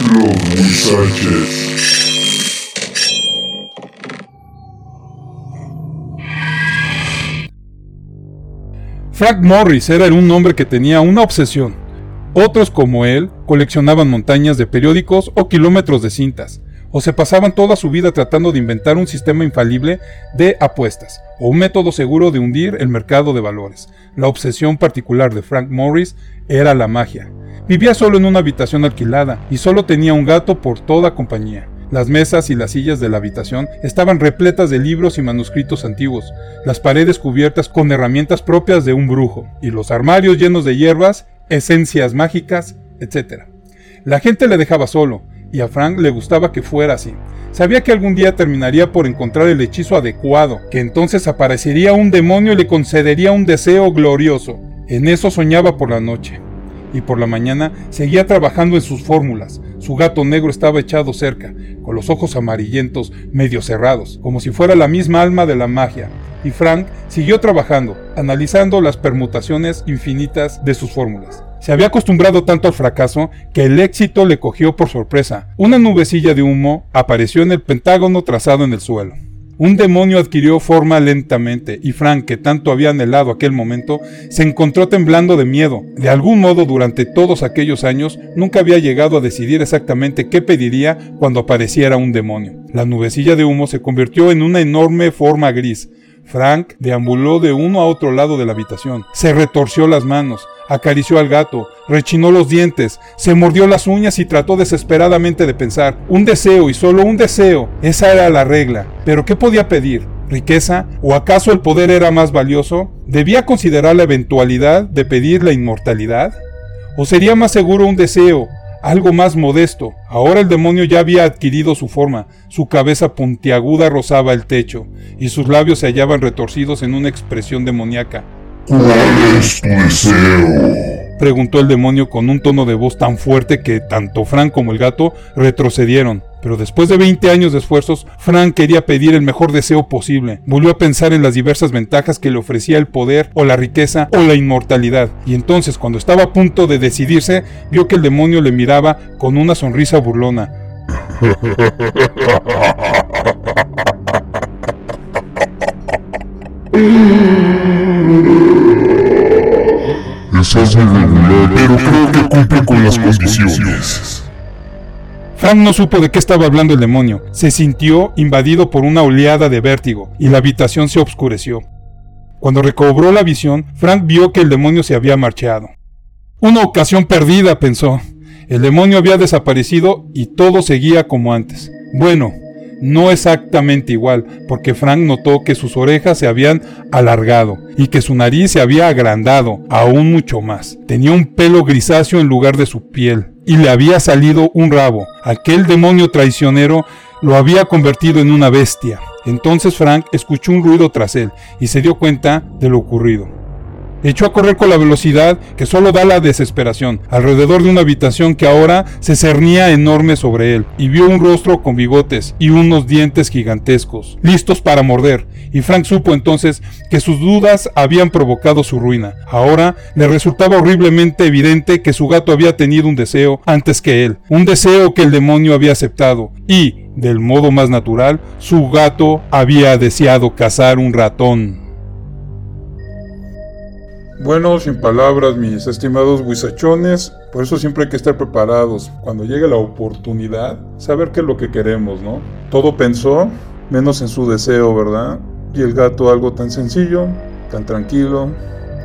Huizaches. Frank Morris era un hombre que tenía una obsesión. Otros como él coleccionaban montañas de periódicos o kilómetros de cintas, o se pasaban toda su vida tratando de inventar un sistema infalible de apuestas, o un método seguro de hundir el mercado de valores. La obsesión particular de Frank Morris era la magia. Vivía solo en una habitación alquilada y solo tenía un gato por toda compañía. Las mesas y las sillas de la habitación estaban repletas de libros y manuscritos antiguos, las paredes cubiertas con herramientas propias de un brujo, y los armarios llenos de hierbas, esencias mágicas, etc. La gente le dejaba solo, y a Frank le gustaba que fuera así. Sabía que algún día terminaría por encontrar el hechizo adecuado, que entonces aparecería un demonio y le concedería un deseo glorioso. En eso soñaba por la noche y por la mañana seguía trabajando en sus fórmulas. Su gato negro estaba echado cerca, con los ojos amarillentos medio cerrados, como si fuera la misma alma de la magia. Y Frank siguió trabajando, analizando las permutaciones infinitas de sus fórmulas. Se había acostumbrado tanto al fracaso que el éxito le cogió por sorpresa. Una nubecilla de humo apareció en el pentágono trazado en el suelo. Un demonio adquirió forma lentamente y Frank, que tanto había anhelado aquel momento, se encontró temblando de miedo. De algún modo, durante todos aquellos años, nunca había llegado a decidir exactamente qué pediría cuando apareciera un demonio. La nubecilla de humo se convirtió en una enorme forma gris. Frank deambuló de uno a otro lado de la habitación, se retorció las manos, acarició al gato, rechinó los dientes, se mordió las uñas y trató desesperadamente de pensar. Un deseo y solo un deseo. Esa era la regla. Pero ¿qué podía pedir? ¿Riqueza? ¿O acaso el poder era más valioso? ¿Debía considerar la eventualidad de pedir la inmortalidad? ¿O sería más seguro un deseo, algo más modesto. Ahora el demonio ya había adquirido su forma, su cabeza puntiaguda rozaba el techo, y sus labios se hallaban retorcidos en una expresión demoníaca. ¿Cuál es tu deseo? Preguntó el demonio con un tono de voz tan fuerte que tanto Frank como el gato retrocedieron. Pero después de 20 años de esfuerzos, Frank quería pedir el mejor deseo posible. Volvió a pensar en las diversas ventajas que le ofrecía el poder o la riqueza o la inmortalidad. Y entonces, cuando estaba a punto de decidirse, vio que el demonio le miraba con una sonrisa burlona. Esa es muy regular, pero creo que cumple con las condiciones. Frank no supo de qué estaba hablando el demonio. Se sintió invadido por una oleada de vértigo y la habitación se obscureció. Cuando recobró la visión, Frank vio que el demonio se había marchado. Una ocasión perdida, pensó. El demonio había desaparecido y todo seguía como antes. Bueno, no exactamente igual, porque Frank notó que sus orejas se habían alargado y que su nariz se había agrandado aún mucho más. Tenía un pelo grisáceo en lugar de su piel y le había salido un rabo. Aquel demonio traicionero lo había convertido en una bestia. Entonces Frank escuchó un ruido tras él y se dio cuenta de lo ocurrido. Echó a correr con la velocidad que solo da la desesperación, alrededor de una habitación que ahora se cernía enorme sobre él, y vio un rostro con bigotes y unos dientes gigantescos, listos para morder, y Frank supo entonces que sus dudas habían provocado su ruina. Ahora le resultaba horriblemente evidente que su gato había tenido un deseo antes que él, un deseo que el demonio había aceptado, y, del modo más natural, su gato había deseado cazar un ratón. Bueno, sin palabras, mis estimados guisachones, por eso siempre hay que estar preparados. Cuando llegue la oportunidad, saber qué es lo que queremos, ¿no? Todo pensó, menos en su deseo, ¿verdad? Y el gato, algo tan sencillo, tan tranquilo,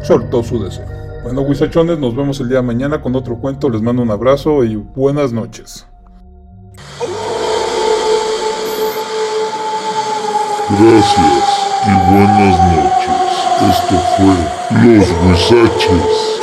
soltó su deseo. Bueno, guisachones, nos vemos el día de mañana con otro cuento. Les mando un abrazo y buenas noches. Gracias y buenas noches. Esto fue Los Huizaches.